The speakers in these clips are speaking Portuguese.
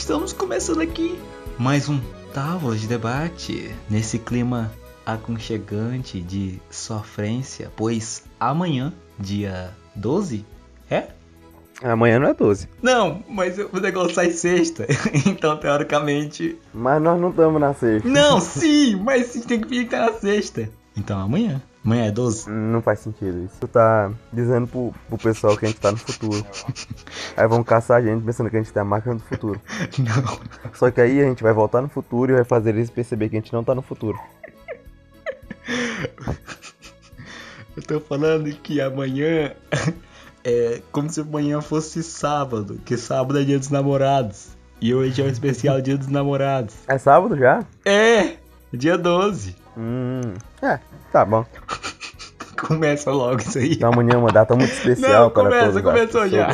estamos começando aqui mais um Távola de Debate nesse clima aconchegante de sofrência, pois amanhã, dia 12, é? Amanhã não é 12. Não, mas o negócio sai sexta, então teoricamente. Mas nós não estamos na sexta. Não, sim, mas sim, tem que que tá na sexta. Então amanhã. Amanhã é 12? Não faz sentido isso. Tu tá dizendo pro, pro pessoal que a gente tá no futuro. Aí vão caçar a gente pensando que a gente tem a máquina do futuro. Não. Só que aí a gente vai voltar no futuro e vai fazer eles perceber que a gente não tá no futuro. Eu tô falando que amanhã é como se amanhã fosse sábado, que sábado é dia dos namorados. E hoje é o especial dia dos namorados. É sábado já? É! Dia 12. Hum. É, tá bom. Começa logo isso aí. Então amanhã é uma data muito especial Não, para começa, todas as começou já.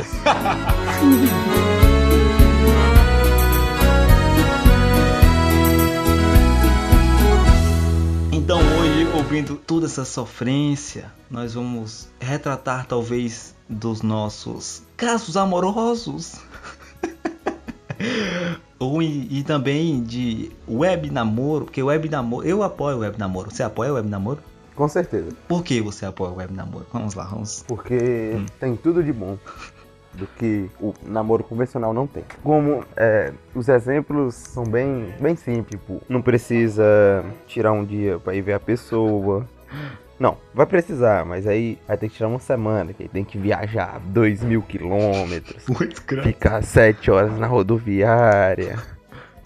Então hoje, ouvindo toda essa sofrência, nós vamos retratar talvez dos nossos casos amorosos. Ou e, também de web namoro, porque web namoro, eu apoio web namoro. Você apoia web namoro? Com certeza. Por que você apoia web namoro? Vamos lá, vamos. Porque Hum. tem tudo de bom do que o namoro convencional não tem. Como é, os exemplos são bem, bem simples, tipo, não precisa tirar um dia pra ir ver a pessoa. Não, vai precisar, mas aí vai ter que tirar uma semana, que tem que viajar dois mil quilômetros, ficar sete horas na rodoviária,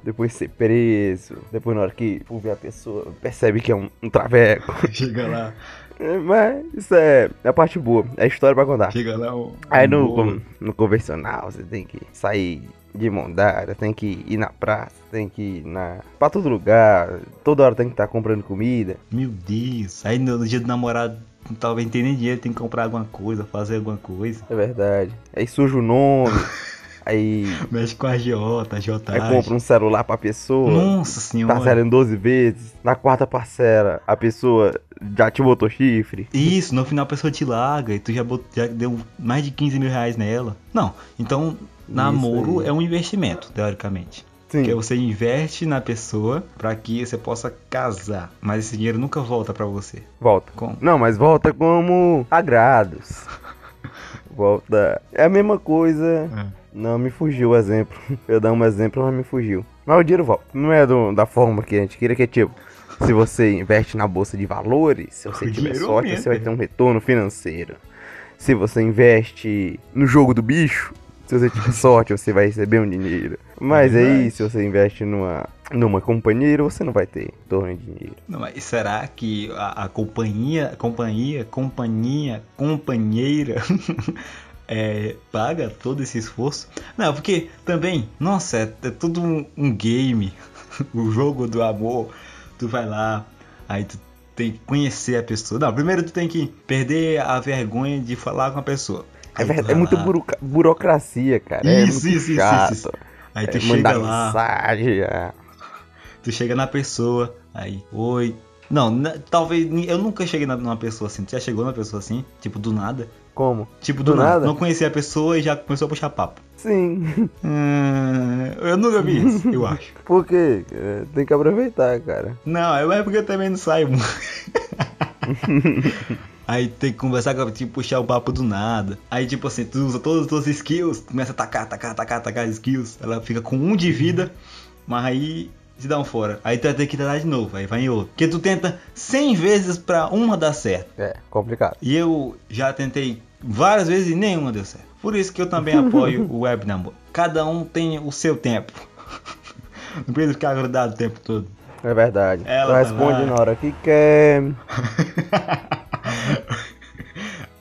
depois ser preso, depois na hora que for ver a pessoa percebe que é um, um traveco. Chega lá, É, Mas isso é a parte boa, é história pra contar. chega lá o. Aí no, no convencional você tem que sair de mão dada, tem que ir na praça, tem que ir na. pra todo lugar, toda hora tem que estar comprando comida. Meu Deus. Aí no, no dia do namorado, talvez não tenha nem dinheiro, tem que comprar alguma coisa, fazer alguma coisa. É verdade. Aí suja o nome, aí, Mexe com a agiota, a aí compra um celular pra pessoa, Nossa senhora. parcela em 12 vezes, na quarta parcela a pessoa já te botou chifre. Isso, no final a pessoa te larga e tu já, bot- já deu mais de 15 mil reais nela. Não, então namoro é um investimento, teoricamente. Sim, Porque você investe na pessoa pra que você possa casar. Mas esse dinheiro nunca volta pra você. volta. Como? Não, mas volta como agrados. Volta. É a mesma coisa. Não me fugiu o exemplo. Eu dar um exemplo, mas me fugiu. Mas o dinheiro volta. Não é do- da forma que a gente queria, que é tipo. Se você investe na bolsa de valores, se você O tiver sorte, você vai ter um retorno financeiro. Se você investe no jogo do bicho, se você tiver sorte, você vai receber um dinheiro. Mas aí, Verdade. se você investe numa, numa companheira, você não vai ter retorno de dinheiro. Não, mas será que a, a companhia, companhia, companhia, companheira é, paga todo esse esforço? Não, porque também, nossa, é, é tudo um, um game, o jogo do amor. Tu vai lá, aí tu tem que conhecer a pessoa. Não, primeiro tu tem que perder a vergonha de falar com a pessoa. É, verdade, é muita buroca- burocracia, cara. é Isso, muito isso, isso, chato. isso, Aí tu É, chega lá. mensagem. é. Tu chega na pessoa, aí, oi. Não, talvez. Eu nunca cheguei na- numa pessoa assim. Tu já chegou numa pessoa assim? Tipo, do nada? Como? Tipo, do, Do nada. nada? Não conhecia a pessoa e já começou a puxar papo. Sim. Hum, eu nunca vi isso, eu acho. Por quê? É, Tem que aproveitar, cara. Não, é porque eu também não saio muito. Aí tem que conversar com tipo, puxar o papo do nada. Aí, tipo assim, tu usa todas as tuas skills, começa a tacar, tacar, tacar, tacar as skills. Ela fica com um de vida, mas aí te dá um fora. Aí tu vai ter que tentar de novo, aí vai em outro. Porque tu tenta 100 vezes pra uma dar certo. É, complicado. E eu já tentei várias vezes e nenhuma deu certo. Por isso que eu também apoio o web namoro. Cada um tem o seu tempo. Não precisa ficar grudado o tempo todo. É verdade. Ela responde lá. na hora que quer.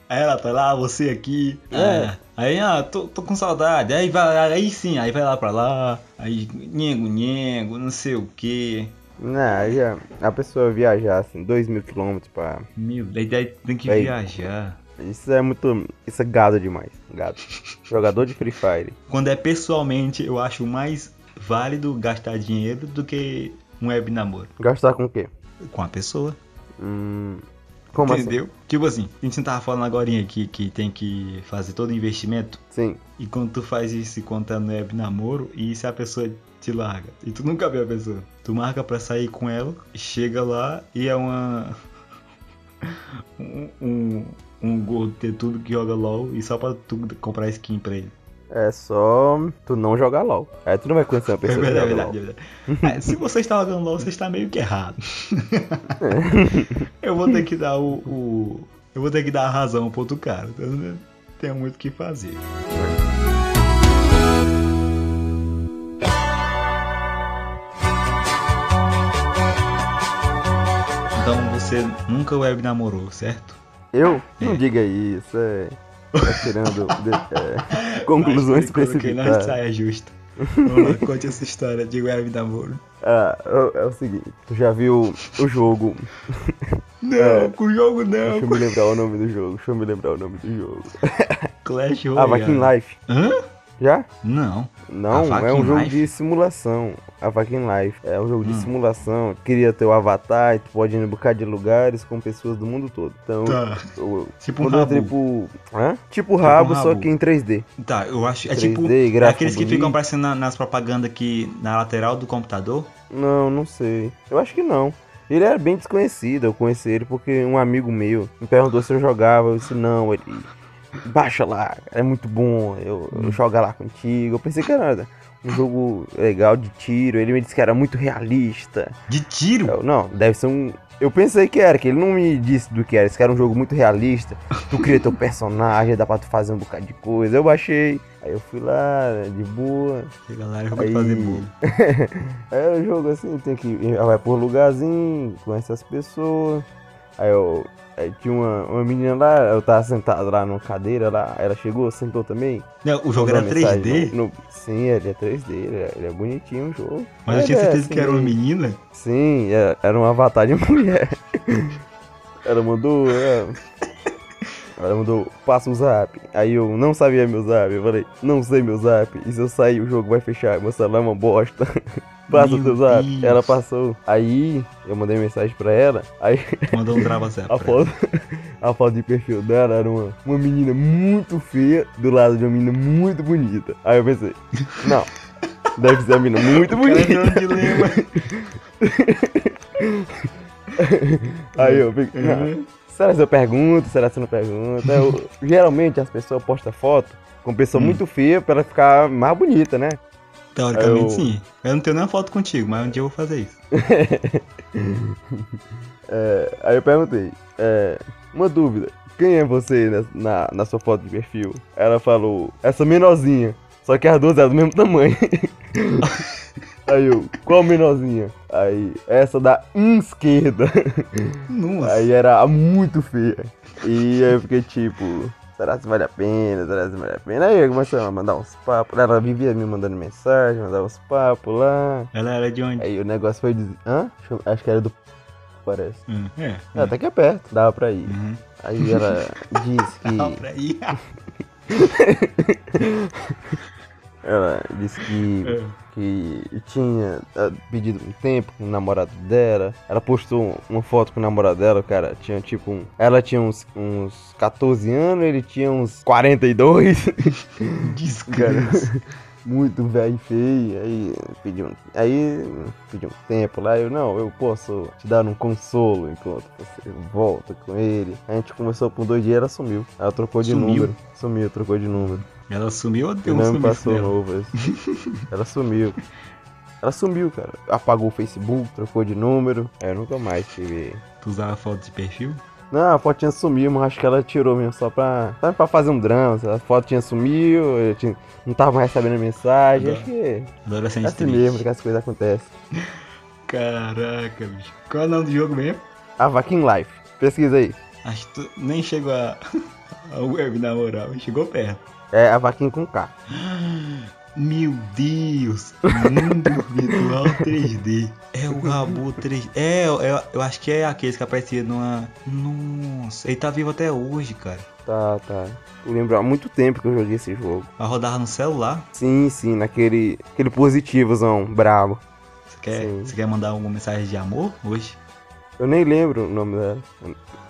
Aí ela tá lá, você aqui. É. Ah, aí, ah, tô, tô com saudade. Aí vai, aí sim, aí vai lá pra lá. Aí, nhengo, nhengo, não sei o que. Não, aí a, pessoa viajar assim, 2 mil quilômetros pra. Meu, daí daí tem que Aí. viajar. Isso é muito. Isso é gado demais. Gado. Jogador de Free Fire. Quando é pessoalmente, eu acho mais válido gastar dinheiro do que um web namoro. Gastar com o quê? Com a pessoa. Hum. Como assim? Entendeu? Tipo assim, a gente tava falando agora aqui que tem que fazer todo o investimento. Sim. E quando tu faz isso e tá no web namoro, e se a pessoa te larga, e tu nunca vê a pessoa, tu marca pra sair com ela, chega lá e é uma. um, um, um gordo ter tudo que joga LOL e só pra tu comprar skin pra ele. É só tu não jogar LOL. Aí tu não vai conhecer uma É pessoa que verdade, é joga é verdade. É, se você está jogando LOL, você está meio que errado. eu vou ter que dar o, o- Eu vou ter que dar a razão pro outro cara. Né, tem muito o que fazer. Então você nunca web namorou, certo? Eu? Não É. diga isso, é. Tá tirando de- é, conclusões Mas precipitadas. saia justa. Vamos lá, conte essa história de web namoro. Ah, é é o seguinte, tu já viu o jogo. Não, É. com o jogo Deixa eu não. me lembrar o nome do jogo, deixa eu me lembrar o nome do jogo. Clash Ah, Royale. Vakin Life. Hã? Já? Não. Não, é um jogo Life? de simulação. A Vakin Life. É um jogo de Hum. simulação. Cria teu avatar e tu pode ir em um bocado de lugares com pessoas do mundo todo. Então, Tá. eu, Tipo um quando rabo. pro. Hã? Tipo rabo, só rabo. que em 3D. Tá, eu acho. É 3D, tipo. É aqueles que bonito. ficam aparecendo na- nas propagandas aqui na lateral do computador. Não, não sei. Eu acho que não. Ele era bem desconhecido, eu conheci ele porque um amigo meu me perguntou se eu jogava. Eu disse, não, ele. Baixa lá, é muito bom, eu, Hum. eu jogo lá contigo. Eu pensei que era um jogo legal de tiro. Ele me disse que era muito realista. De tiro? Eu, não, deve ser um. Eu pensei que era, que ele não me disse do que era. Disse que era um jogo muito realista. Tu cria teu personagem, dá pra tu fazer um bocado de coisa. Eu baixei. Aí eu fui lá, de boa. Que galera vai Aí- fazer bolo. É um jogo assim, tem que. Vai por lugarzinho, conhece as pessoas. Aí eu. Aí tinha uma, uma menina lá, eu tava sentado lá numa cadeira lá, ela chegou, sentou também. Não, o jogo era mandou uma mensagem 3D? no- no- sim, ele é 3D, ele é, ele é bonitinho o jogo. Mas eu tinha é certeza que era uma assim, menina. Sim, era, era um avatar de mulher. Ela mandou. é, Ela mandou, passa o zap. Aí eu não sabia meu zap. Eu falei, não sei meu zap. E se eu sair, o jogo vai fechar. Meu celular é uma bosta. Passa Meu. Deus. Ela passou. Aí eu mandei mensagem pra ela. Aí Mandou um trava zap. a foto, a foto de perfil dela era uma, uma menina muito feia do lado de uma menina muito bonita. Aí eu pensei, não. Deve ser uma menina muito bonita. no dilema. Aí eu fiquei, Uhum. será que eu pergunto? Será que eu não pergunto? Eu- geralmente as pessoas postam foto com pessoa Hum. muito feia pra ela ficar mais bonita, né? Teoricamente Eu- sim. Eu não tenho nenhuma foto contigo, mas um dia eu vou fazer isso. É, aí eu perguntei, é, uma dúvida, quem é você na, na, na sua foto de perfil? Ela falou, essa menorzinha, só que as duas eram do mesmo tamanho. Aí eu, qual menorzinha? Aí, essa da esquerda. Nossa. Aí era muito feia. E aí eu fiquei tipo, será que vale a pena? Será que vale a pena? Aí eu comecei a mandar uns papos. Ela vivia me mandando mensagem, mandava uns papos lá. Ela era de onde? Aí o negócio foi dizer. Hã? Acho que era do. Parece. Hum, é. É, até que é perto, dava pra ir. Uhum. Aí ela disse que. pra ir. Ela disse que. É. que tinha ah, pedido um tempo com o namorado dela. Ela postou uma foto com o namorado dela, cara. Tinha tipo um. Ela tinha uns, uns 14 anos, ele tinha uns 42. Descanso. Muito velho e feio. Aí pediu. Aí pediu um tempo lá. Eu, não, eu posso te dar um consolo enquanto você volta com ele. A gente conversou por dois dias ela sumiu. Ela trocou de Sumiu? número. Sumiu, trocou de número. Ela sumiu ou deu um sumiço passou nela? novo. Ela sumiu. Ela sumiu, cara. Apagou o Facebook, trocou de número. Eu nunca mais tive. Tu usava foto de perfil? Não, a fotinha sumiu, mas acho que ela tirou mesmo só pra, só pra fazer um drama. A fotinha sumiu, eu tinha- não tava mais recebendo mensagem. Dó. Acho que é Adolescente assim triste. mesmo que as coisas acontecem. Caraca, bicho. Qual é o nome do jogo mesmo? A Vakin Life. Pesquisa aí. Acho que tu nem chegou a. a web na moral. Chegou perto. É a Vakin com K. Meu Deus! Mundo virtual 3D. É o Rabu 3D. É, eu, eu acho que é aquele que aparecia numa. Nossa, ele tá vivo até hoje, cara. Tá, tá. Eu lembro há muito tempo que eu joguei esse jogo. Vai rodar no celular. Sim, sim, naquele aquele positivozão brabo. Você quer, Sim. você quer mandar alguma mensagem de amor hoje? Eu nem lembro o nome dela.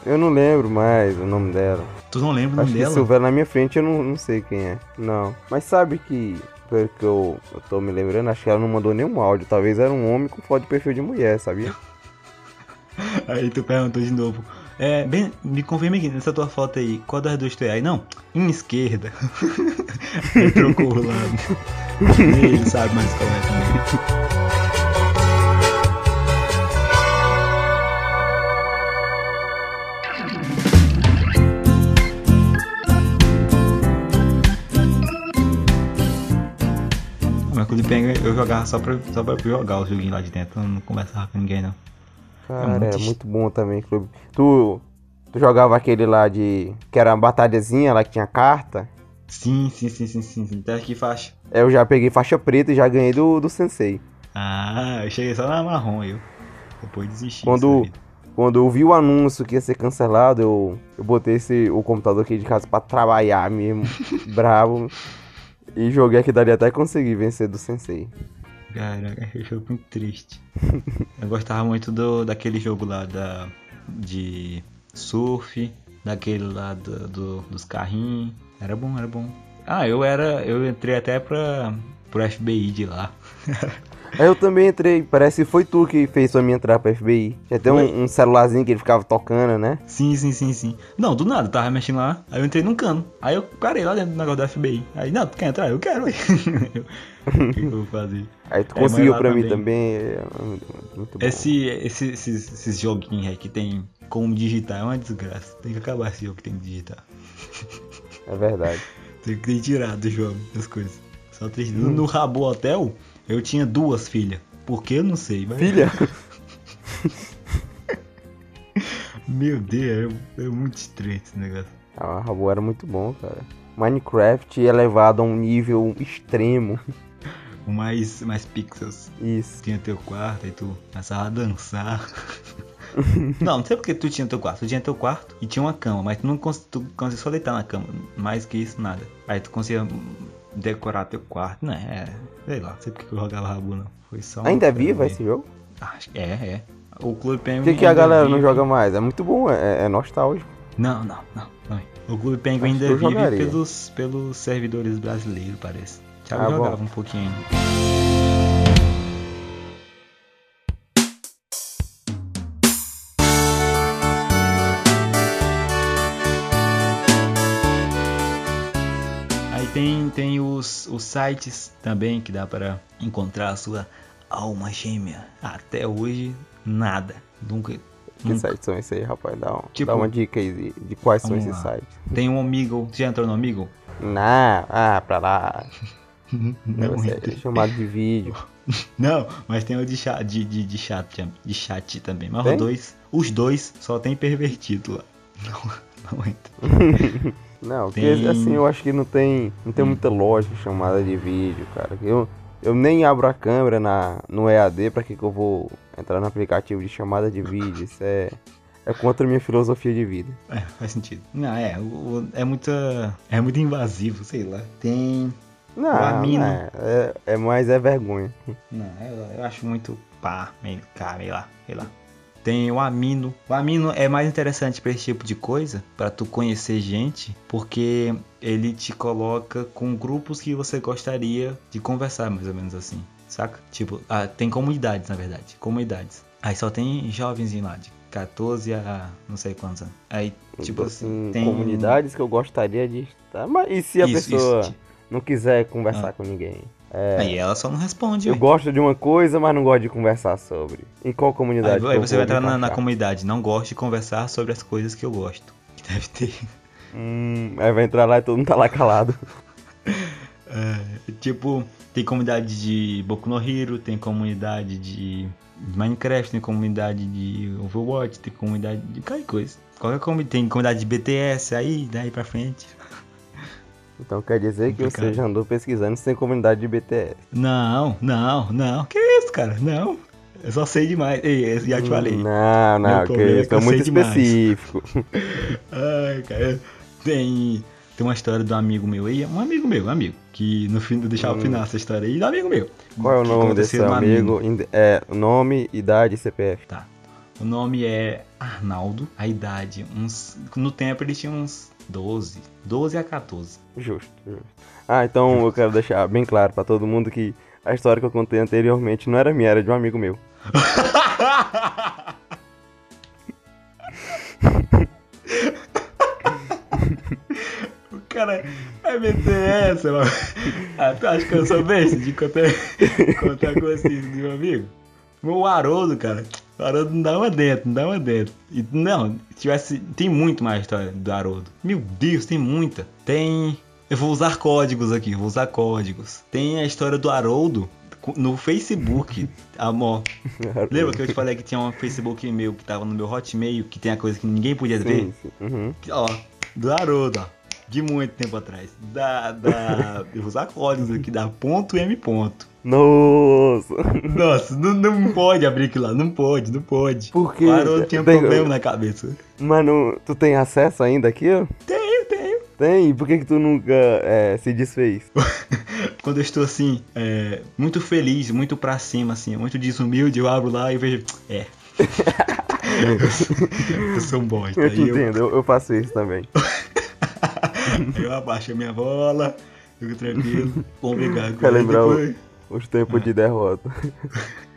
Eu não lembro mais o nome dela. Tu não lembra o nome dela? se houver na minha frente eu não, não sei quem é. Não. Mas sabe que, pelo que eu, eu tô me lembrando, acho que ela não mandou nenhum áudio. Talvez era um homem com foto de perfil de mulher, sabia? Aí tu perguntou de novo. É, bem, me confirma aqui, nessa tua foto aí, qual das duas tu é? Aí, não, em esquerda. Aí trocou o lado. Ele sabe mais qual é também. Pega, eu jogava só pra, só pra jogar o joguinho lá de dentro, eu não conversava com ninguém não. Cara, muito era est- muito bom também, clube. Tu, tu jogava aquele lá de. que era uma batalhazinha lá que tinha carta. Sim, sim, sim, sim, sim. Tá aqui faixa. É, Eu já peguei faixa preta e já ganhei do, do Sensei. Ah, eu cheguei só na marrom eu. Depois desisti. Quando-. Quando eu vi o anúncio que ia ser cancelado, eu, eu botei esse, o computador aqui de casa pra trabalhar mesmo, bravo. E joguei aqui dali até conseguir vencer do Sensei. Caraca, eu jogo muito triste. eu gostava muito do, daquele jogo lá da, de surf, daquele lá do, do- dos carrinhos. Era bom, era bom. Ah, eu era. Eu entrei até pra, pro FBI de lá. Aí eu também entrei, parece que foi tu que fez pra mim entrar pra FBI. Tem Foi? um, um celularzinho que ele ficava tocando, né? Sim, sim, sim, sim. Não, do nada, tava mexendo lá, aí eu entrei num cano. Aí eu parei lá dentro do negócio da FBI. Aí, não, tu quer entrar? Eu quero. Eu- O que eu vou fazer? Aí tu É, conseguiu pra mim também. também. é, muito bom. Esse, esse, esses, esses joguinhos aí que tem como digitar é uma desgraça. Tem que acabar esse jogo que tem que digitar. É verdade. Tem que tirar do jogo as coisas. Só triste. No, no Rabo Hotel, eu tinha duas filhas. Por que eu não sei, mas. Filha? Meu Deus, é, é muito estranho esse negócio. A Rabo era muito bom, cara. Minecraft é levado a um nível extremo. O mais, mais pixels. Isso. Tinha teu quarto, aí tu começava a dançar. não, não sei porque tu tinha teu quarto. Tu tinha teu quarto e tinha uma cama, mas tu não cons tu conseguia só deitar na cama. Mais que isso, nada. Aí tu conseguia decorar teu quarto, né? É, sei lá, não sei porque eu jogava rabo, não. Foi só. Ainda é vivo coisa esse jogo? que é, é. O Clube Penguin. Por que, que a galera não vive- joga mais? É muito bom, é, é nostálgico. Não, não, não. não é. O Clube Penguin ainda vive jogaria. pelos, pelos servidores brasileiros, parece. Thiago Ah, bom. jogava um pouquinho ainda. Os, sites também que dá para encontrar a sua alma gêmea. Até hoje, nada. Nunca. Que nunca. sites são esses aí, rapaz? Dá, um- Tipo- dá uma dica aí de, de quais são esses lá. sites. Tem um amigo. Você já entrou no amigo? Não, ah, pra lá. Não, é chamado de vídeo. Não, mas tem o de chat, de, de, de chat, de chat também. Mas Tem? os dois, os dois só tem pervertido lá. Não, não entra. Não, porque Tem- assim eu acho que não tem, não tem muita lógica chamada de vídeo, cara. Eu, eu nem abro a câmera na, no EAD, pra que, que eu vou entrar no aplicativo de chamada de vídeo? Isso é, é contra a minha filosofia de vida. É, faz sentido. Não, é, o- é muita. É muito invasivo, sei lá. Tem. Não, não é, é, é mais é vergonha. Não, eu, eu acho muito pá, meio cá, meio lá, sei lá. Tem o Amino. O Amino é mais interessante pra esse tipo de coisa, pra tu conhecer gente, porque ele te coloca com grupos que você gostaria de conversar, mais ou menos assim, saca? Tipo, ah, tem comunidades, na verdade, comunidades. Aí só tem jovenzinho lá, de 14 a não sei quantos anos. Aí, tipo assim, tem... comunidades que eu gostaria de estar. Mas e se a Isso, pessoa isso. não quiser conversar Ah. com ninguém? Aí ela só não responde, Eu gosto de uma coisa, mas não gosto de conversar sobre. Em qual comunidade? Aí, aí você vai entrar na, na comunidade. Não gosto de conversar sobre as coisas que eu gosto. Que deve ter. Hum, aí vai entrar lá e todo mundo tá lá calado. É, tipo, tem comunidade de Boku no Hero, tem comunidade de Minecraft, tem comunidade de Overwatch, tem comunidade de qualquer coisa. Qualquer comunidade, tem comunidade de BTS aí, daí pra frente. Então quer dizer que você já andou pesquisando se tem comunidade de BTS. Não, não, não. Que isso, cara? Não. Eu só sei demais. Ei, eu já te falei. Não, não, que é isso que é eu muito específico. Ai, cara. Tem, tem uma história de um amigo meu aí, um amigo meu, um amigo, que no fim, deixar o final essa história aí, do amigo meu. Qual é o nome desse amigo? Inde- É, nome, idade e CPF. Tá. O nome é Arnaldo. A idade, uns. No tempo ele tinha uns 12. 12 a 14. Justo, justo. Ah, então eu quero deixar bem claro pra todo mundo que a história que eu contei anteriormente não era minha, era de um amigo meu. o cara vai meter essa, mano. Ah, tu acha que eu sou besta de contar, contar coisas assim de um amigo? O Haroldo, cara. O Haroldo não dá uma dentro, não dá uma dentro. E, não, tivesse. Tem muito mais história do Haroldo. Meu Deus, tem muita. Tem. Eu vou usar códigos aqui, vou usar códigos. Tem a história do Haroldo no Facebook, amor. Lembra que eu te falei que tinha um Facebook meu que tava no meu Hotmail, que tem a coisa que ninguém podia sim, ver? Sim. Uhum. Ó, do Haroldo, ó. De muito tempo atrás. Da. da eu vou usar códigos aqui, da ponto M ponto. Nossa! Nossa, não, não pode abrir aquilo lá, não pode, não pode. Por quê? Haroldo tinha um Tem- problema na cabeça. Mano, tu tem acesso ainda aqui? ó? Tenho, tenho. Tem? Por que, que tu nunca é, se desfez? Quando eu estou assim, é, muito feliz, muito pra cima, assim, muito desumilde, eu abro lá e vejo. É. eu sou um bosta. Eu te eu, entendo, eu, eu faço isso também. Eu abaixo a minha bola, fico tranquilo, vou brigar com Quer ele lembrar depois. Os tempos de derrota.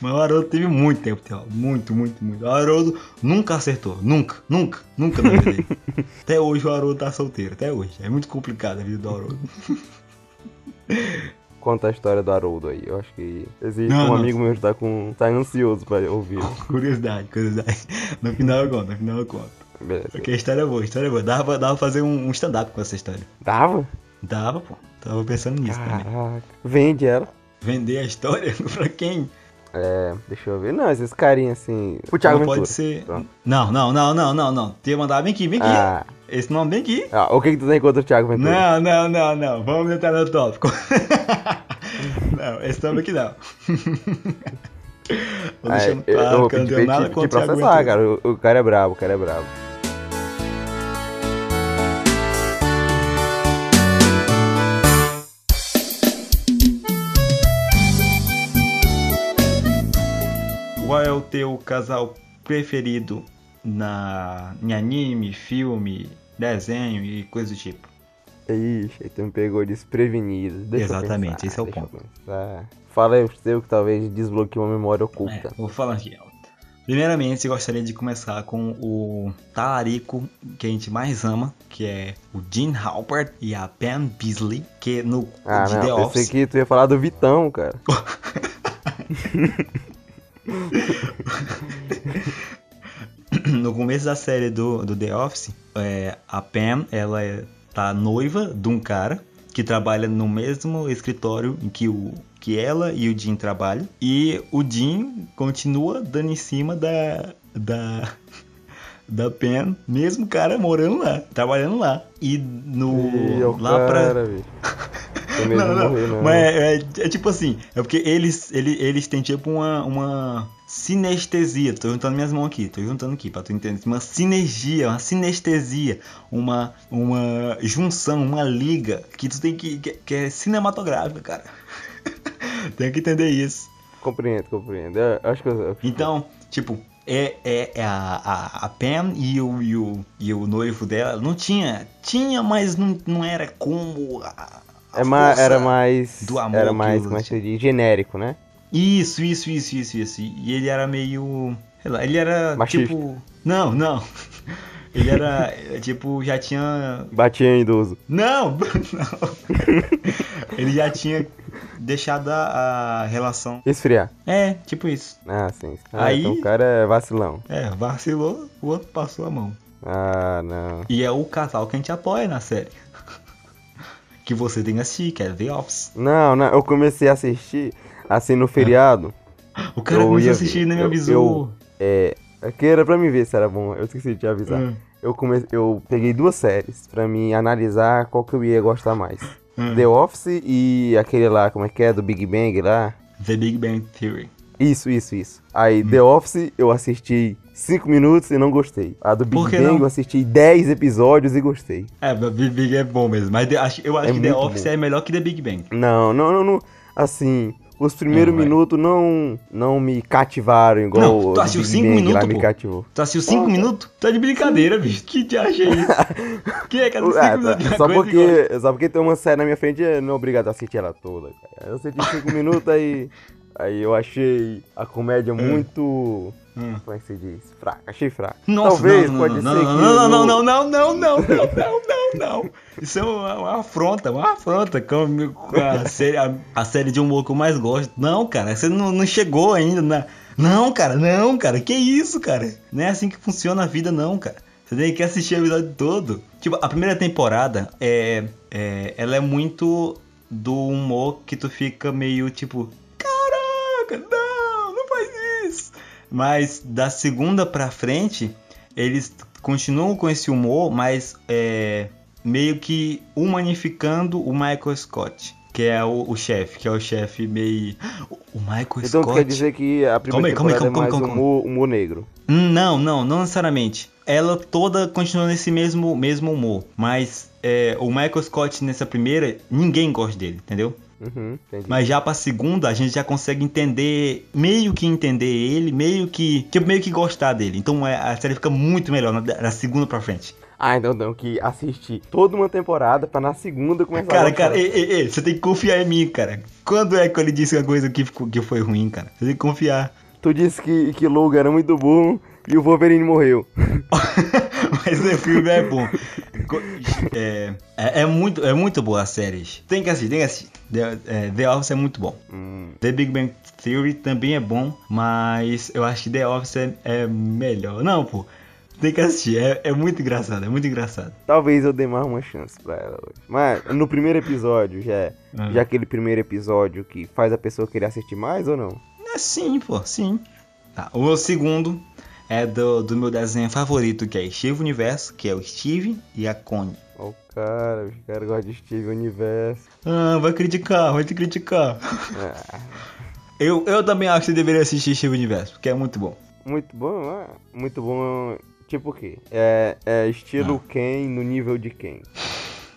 Mas o Haroldo teve muito tempo, Theo. Muito, muito, muito. O Haroldo nunca acertou. Nunca, nunca, nunca na vida dele. Até hoje o Haroldo tá solteiro, até hoje. É muito complicado a vida do Haroldo. Conta a história do Haroldo aí. Eu acho que existe Não, um não. amigo meu que tá, com, tá ansioso pra ouvir. Curiosidade, curiosidade. No final eu conto, no final eu conto. Beleza. Porque a história é boa, a história é boa. Dava, pra- dava pra fazer um, um stand-up com essa história. Dava? Dava, pô. Tava pensando nisso também. Caraca. Vende ela. Vender a história pra quem? É, deixa eu ver. Não, esses carinhas assim. O Thiago não Ventura. pode ser. Pronto. Não, não, não, não, não, não. Que mandar bem aqui, bem aqui. Ah, Esse nome bem aqui. ah, o que, que tu tem contra o Thiago Ventura? Não, não, não, não. Vamos entrar no tópico. não, esse nome aqui não. Vou deixando claro que não pra nada te, te contra o Thiago processar, Ventura. cara. O, o cara é brabo, o cara é brabo. Teu casal preferido na, em anime, filme, desenho e coisa do tipo? Ixi, aí tu me pegou desprevenido. Deixa Exatamente, pensar, esse é o ponto. Fala aí o seu que talvez desbloqueie uma memória oculta. É, vou falar aqui. Primeiramente, gostaria de começar com o talarico que a gente mais ama, que é o Gene Halpert e a Pam Beasley, que no Ah, de The não, Office. pensei que tu ia falar do Vitão, cara. no começo da série do, do The Office, é, a Pam, ela é, tá noiva de um cara que trabalha no mesmo escritório em que, o, que ela e o Jim trabalham. E o Jim continua dando em cima da, da, da Pam, mesmo cara morando lá, trabalhando lá. E no, Ih, é lá pra... cara, bicho. Medo Não, de não, morrer, não. mas é, é- é tipo assim, é porque eles, eles, eles têm tipo uma, uma sinestesia, tô juntando minhas mãos aqui, tô juntando aqui pra tu entender, uma sinergia, uma sinestesia, uma, uma junção, uma liga, que tu tem que, que, que é cinematográfica, cara. tem que entender isso. Compreendo, compreendo. Eu acho que eu... Então, tipo, é, é, é a, a, a Pam e o, e, o, e o noivo dela não tinha. Tinha, mas não, não era como. A é ma- era mais... do amor Era mais, como é que se diz? Genérico, né? Isso, isso, isso, isso, isso. E ele era meio. Sei lá, ele era Machista. tipo. Não, não. Ele era, é, tipo, já tinha. Batia em idoso. Não! não. Ele já tinha deixado a, a relação. Esfriar. É, tipo isso. Ah, sim. Ah, Aí- então o cara é vacilão. É, vacilou, o outro passou a mão. Ah, não. E é o casal que a gente apoia na série. Que você tem que assistir, que é The Office. Não, não, eu comecei a assistir assim no feriado. O cara Eu começou a assistir e nem me ver. Eu- avisou. É, aqui era pra mim ver se era bom, eu esqueci de te avisar. Hum. Eu, come... eu peguei duas séries pra me analisar qual que eu ia gostar mais. Hum. The Office e aquele lá, como é que é, do Big Bang lá. The Big Bang Theory. Isso, isso, isso. Aí, Hum. The Office eu assisti 5 minutos e não gostei. A do Big que Bang não? eu assisti 10 episódios e gostei. É, The Big Bang é bom mesmo, mas The- acho- eu acho É que The Office bom. é melhor que The Big Bang. Não, não, não, não. Assim, Os primeiros Não, minutos não, não me cativaram igual Não, o tu assistiu Big cinco Bang minutos, lá me cativou. Tu assistiu 5 minutos? Tu tá de brincadeira, bicho. Que te acha isso? Quem é que assiste 5 Ah, minutos? de tá. Só coisa e gosta? porque, só porque tem uma série na minha frente, eu não é obrigado a assistir ela toda, cara. Eu assisti 5 minutos aí. Aí eu achei a comédia muito. Hum. Como é que se diz? Fraca, achei fraca. Nossa, Talvez, não, não, pode não, ser não, que. não, não, não, não, não, não, não, não, não, não, não. Isso é uma, uma afronta, uma afronta com a série, a, a série de humor que eu mais gosto. Não, cara, você não, não chegou ainda na... Não, cara, não, cara, que isso, cara? Não é assim que funciona a vida, não, cara. Você tem que assistir o episódio todo. Tipo, a primeira temporada é, é, ela é muito do humor que tu fica meio tipo, caraca, não, não faz isso. Mas da segunda pra frente, eles continuam com esse humor, mas é, meio que humanificando o Michael Scott, que é o, o chefe, que é o chefe meio. O Michael Então Scott. quer dizer que a primeira aí, temporada é calma aí, mais humor, humor negro. Não, não, não necessariamente. Ela toda continua nesse mesmo, mesmo humor. Mas é, o Michael Scott nessa primeira, ninguém gosta dele, entendeu? Uhum. Mas já pra segunda, a gente já consegue entender, meio que entender ele, meio que. Tipo, meio que gostar dele. Então é, a série fica muito melhor na, da segunda pra frente. Ah, então tenho que assistir toda uma temporada pra na segunda começar a Cara, gostar. cara, ei, você tem que confiar em mim, cara. Quando é que ele disse uma coisa que, que foi ruim, cara? Você tem que confiar. Tu disse que, que Logan era muito bom e o Wolverine morreu. Mas o filme é bom. É, é, é muito, é muito boa a série. Tem que assistir, tem que assistir. The, é, The Office é muito bom. Hum, The Big Bang Theory também é bom, mas eu acho que The Office é, é melhor. Não, pô. Tem que assistir, é, é muito engraçado, é muito engraçado. talvez eu dê mais uma chance pra ela hoje. Mas no primeiro episódio, já é, Ah. já aquele primeiro episódio que faz a pessoa querer assistir mais ou não? É sim, pô, sim. Tá, o segundo é do, do meu desenho favorito, que é Steve Universo, que é o Steve e a Connie. Ó o cara, os caras gostam de Steve Universo. Ah, vai criticar, vai te criticar. Ah, Eu, eu também acho que você deveria assistir Steve Universo, porque é muito bom. muito bom, ah, muito bom. Tipo o quê? É, é estilo Ah. quem no nível de quem?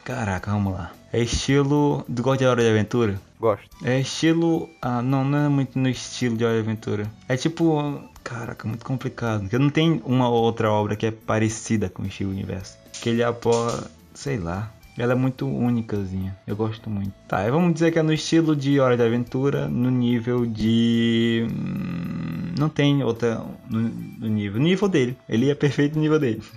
Caraca, vamos lá. É estilo do God de Hora de Aventura? Gosto. É estilo. Ah, não, não é muito no estilo de Hora de Aventura. É tipo. Caraca, muito complicado. Porque não tem uma outra obra que é parecida com o Steve Universo. Que ele apoia. Sei lá. Ela é muito únicazinha. Eu gosto muito. Tá, e vamos dizer que é no estilo de Hora de Aventura, no nível de. hum, Não tem outra. No, no nível. No nível dele. Ele é perfeito no nível dele.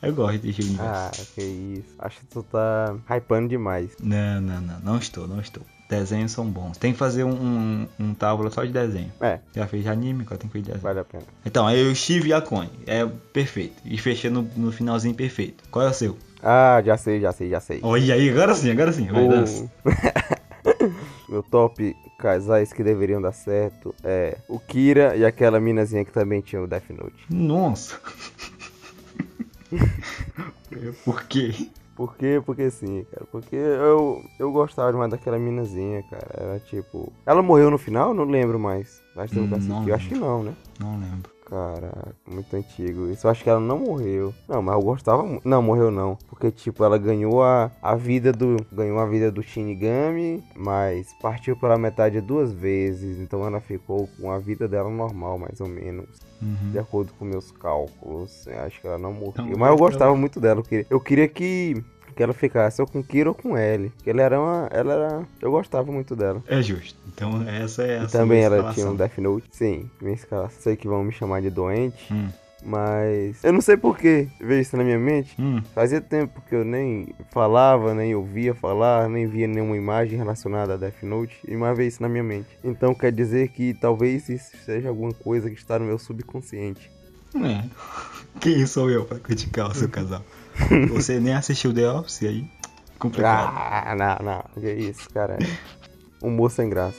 Eu gosto de Steve Universo. Ah, que isso. Acho que tu tá hypando demais. Não, não, não. Não estou, não estou. Desenhos são bons. Tem que fazer um, um, um tábua só de desenho. É, Já fez de anime, agora tem que fazer de desenho. vale a pena. Então, aí o Steve e a Connie. É perfeito. E fechei no, no finalzinho perfeito. Qual é o seu? Ah, já sei, já sei, já sei. Olha aí, agora sim, agora sim. Vai, dança. Meu top casais que deveriam dar certo é o Kira e aquela minazinha que também tinha o Death Note. Nossa. Por quê? Por quê? Porque sim, cara. Porque eu, eu gostava demais daquela minazinha, cara. Era tipo. Ela morreu no final? Não lembro mais. Acho que eu nunca Hum, Eu acho que não, né? Não lembro. Caraca, muito antigo. Isso eu acho que ela não morreu. Não, mas eu gostava muito. Não, morreu não. Porque, tipo, ela ganhou a, a vida do. Ganhou a vida do Shinigami, mas partiu pela metade duas vezes. Então ela ficou com a vida dela normal, mais ou menos. Uhum. De acordo com meus cálculos. Eu acho que ela não morreu. Não mas eu morreu. gostava muito dela. Eu queria, eu queria que. Que ela ficasse ou com Kira ou com L. Ela era uma. Ela era. Eu gostava muito dela. É justo. Então essa é a E sua também ela escalação. tinha um Death Note. Sim, minha escalação. Sei que vão me chamar de doente. Hum, Mas eu não sei por que veio isso na minha mente. hum. Fazia tempo que eu nem falava, nem ouvia falar, nem via nenhuma imagem relacionada a Death Note. E mais veio isso na minha mente. Então quer dizer que talvez isso seja alguma coisa que está no meu subconsciente. É. Quem sou eu pra criticar o seu casal? Você nem assistiu The Office aí? Complicado. Ah, não, não. Que isso, cara. Humor sem graça.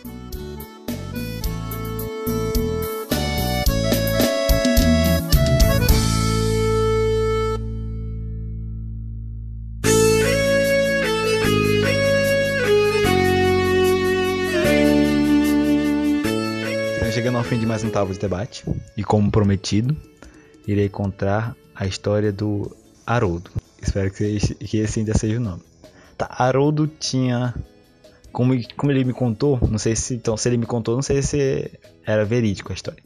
Estamos chegando ao fim de mais um Tábua de Debate. E como prometido, irei contar a história do Haroldo. Espero que esse, que esse ainda seja o nome. Tá, Haroldo tinha como, como ele me contou, não sei se então se ele me contou, não sei se era verídico a história.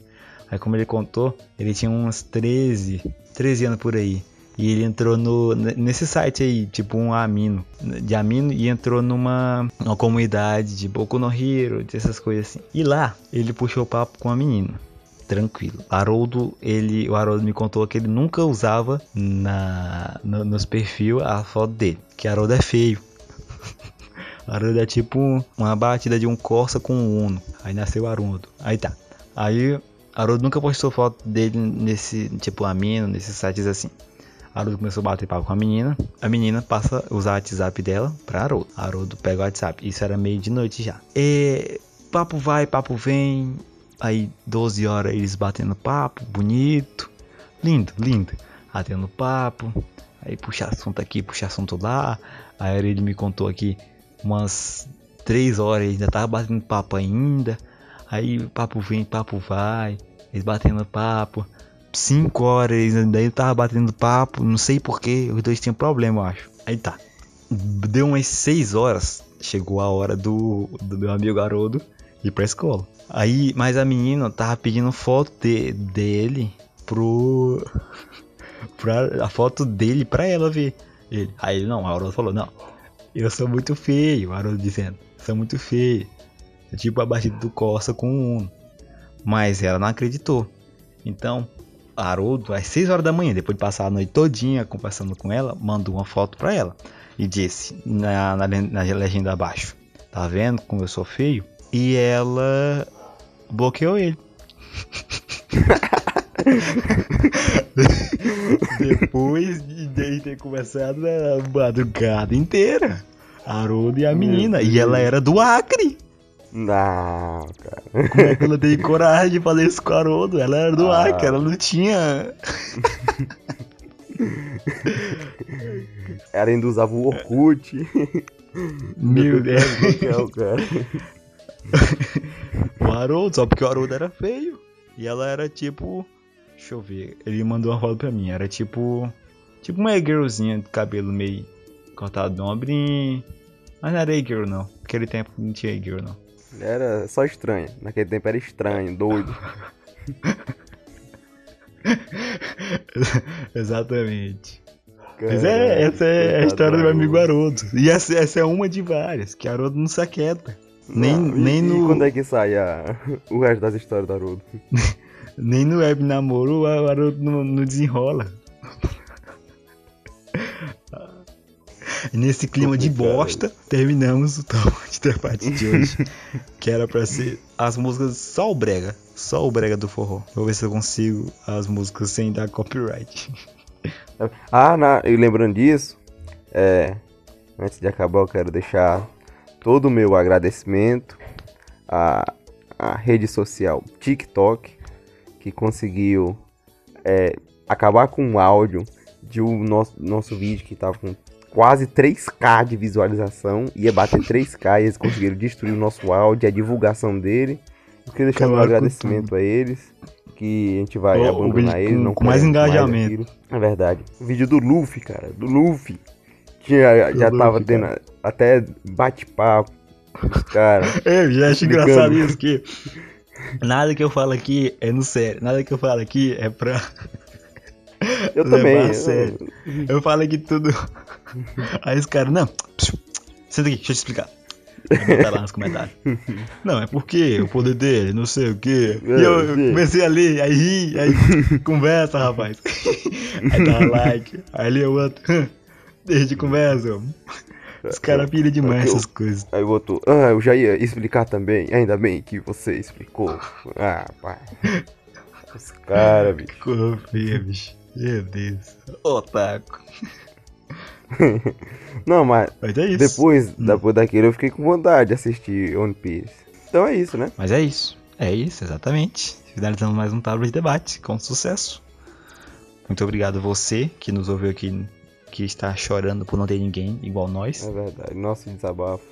Aí como ele contou, ele tinha uns 13, 13 anos por aí. E ele entrou no, nesse site aí, tipo um amino, de amino, e entrou numa, numa comunidade de Boku no Hero, dessas coisas assim. E lá, ele puxou papo com a menina. Tranquilo. Haroldo, ele, o Haroldo me contou que ele nunca usava na, no, nos perfis a foto dele. Que Haroldo é feio. Haroldo é tipo uma batida de um Corsa com um Uno. Aí nasceu Haroldo. Aí tá. Aí Haroldo nunca postou foto dele nesse, tipo, amino, nesses sites assim. Haroldo começou a bater papo com a menina. A menina passa a usar o WhatsApp dela pra Haroldo. Haroldo pega o WhatsApp. Isso era meio de noite já. E papo vai, papo vem. Aí 12 horas eles batendo papo, bonito. Lindo, lindo. Batendo papo. Aí puxa assunto aqui, puxa assunto lá. Aí ele me contou aqui umas 3 horas, ainda tava batendo papo ainda. Aí papo vem, papo vai. Eles batendo papo. 5 horas, daí eu tava batendo papo, não sei porquê, os dois tinham problema, eu acho. Aí tá. Deu umas 6 horas, chegou a hora do, do meu amigo Haroldo ir pra escola. Aí, mas a menina tava pedindo foto de, dele pro. pra, a foto dele pra ela ver. Ele. Aí não, a Haroldo falou, não. Eu sou muito feio, Haroldo dizendo. Sou muito feio. É tipo a batida do Costa com o Uno. Mas ela não acreditou. Então, Haroldo, às 6 horas da manhã, depois de passar a noite todinha conversando com ela, mandou uma foto para ela e disse na, na, na, legenda abaixo: Tá vendo como eu sou feio? E ela bloqueou ele. depois de ter conversado a madrugada inteira, Haroldo e a menina, e ela era do Acre. Não, cara. Como é que ela teve coragem de fazer isso com a Haroldo? Ela era do ah. Acre, ela não tinha. ela ainda usava o Orkut. Meu Deus, do cara. o Haroldo, só porque o Haroldo era feio. E ela era tipo. Deixa eu ver. Ele mandou uma foto pra mim. Era tipo. Tipo uma girlzinha de cabelo meio cortado de ombrinho. Mas não era girl não. Naquele tempo não tinha girl não. Era só estranho. Naquele tempo era estranho, doido. Exatamente. Mas é, essa é a história do meu amigo Haroldo. E essa, essa é uma de várias, que Haroldo não se aquieta. Nem, não, nem e, no. E quando é que sai a, o resto das histórias do Haroldo? nem no web namoro o Haroldo não, não desenrola. Nesse clima de bosta, terminamos o top de debate de hoje. que era pra ser as músicas só o brega. Só o brega do forró. Vou ver se eu consigo as músicas sem dar copyright. ah, na, e lembrando disso, é, antes de acabar eu quero deixar todo o meu agradecimento à, à rede social TikTok, que conseguiu é, acabar com o áudio de um nosso, nosso vídeo que tava com quase 3k de visualização, ia bater 3k e eles conseguiram destruir o nosso áudio, a divulgação dele. Eu queria deixar um agradecimento a eles, que a gente vai oh, abandonar eles, não com mais engajamento. Mais é verdade. O vídeo do Luffy, cara, do Luffy. Já, já Luffy, tava tendo cara. até bate-papo os caras. Eu já acho engraçado isso que nada que eu falo aqui é no sério, nada que eu falo aqui é pra eu também. Eu... eu falo aqui tudo. Aí os caras, não, senta aqui, deixa eu te explicar. Aí lá nos comentários. Não, é porque o poder dele, não sei o quê. E eu, eu comecei a ler, aí ri, aí conversa, rapaz. Aí dá like, aí lê outro. Deixa de conversa. Os caras piram demais essas coisas. Aí outro, ah, eu já ia explicar também. Ainda bem que você explicou. Ah, pai. Os caras, bicho. Ficou feio, bicho. Meu Deus. Otaku. Não, mas, mas é depois, hum. depois daquilo eu fiquei com vontade de assistir One Piece. Então é isso, né? Mas é isso. É isso, exatamente. Finalizando mais um tábua de debate com sucesso. Muito obrigado você que nos ouviu aqui, que está chorando por não ter ninguém igual nós. É verdade, nosso desabafo.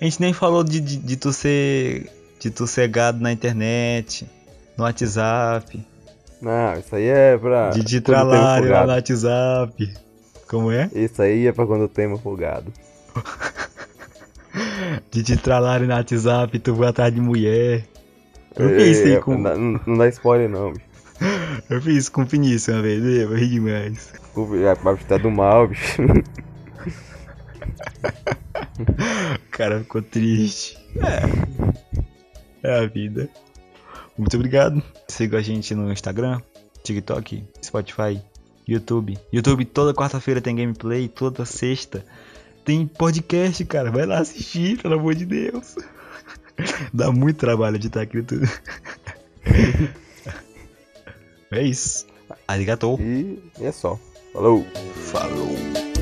A gente nem falou de, de, de tu ser de tu ser gado na internet, no WhatsApp. Não, isso aí é pra. De ditralário lá no WhatsApp. Como é? Isso aí é pra quando o tema folgado. De te tralarem no WhatsApp tu vai atrás de mulher. Eu fiz isso aí É, com. não, não dá spoiler não, bicho. Eu fiz isso com o Vinícius uma vez, eu ri demais. O bicho tá do mal, bicho. O cara ficou triste. É. É a vida. Muito obrigado. Siga a gente no Instagram, TikTok, Spotify, YouTube. YouTube toda quarta-feira tem gameplay, toda sexta tem podcast, cara. Vai lá assistir, pelo amor de Deus. Dá muito trabalho editar aquilo tudo. É isso. Arigatou. E é só. Falou. Falou.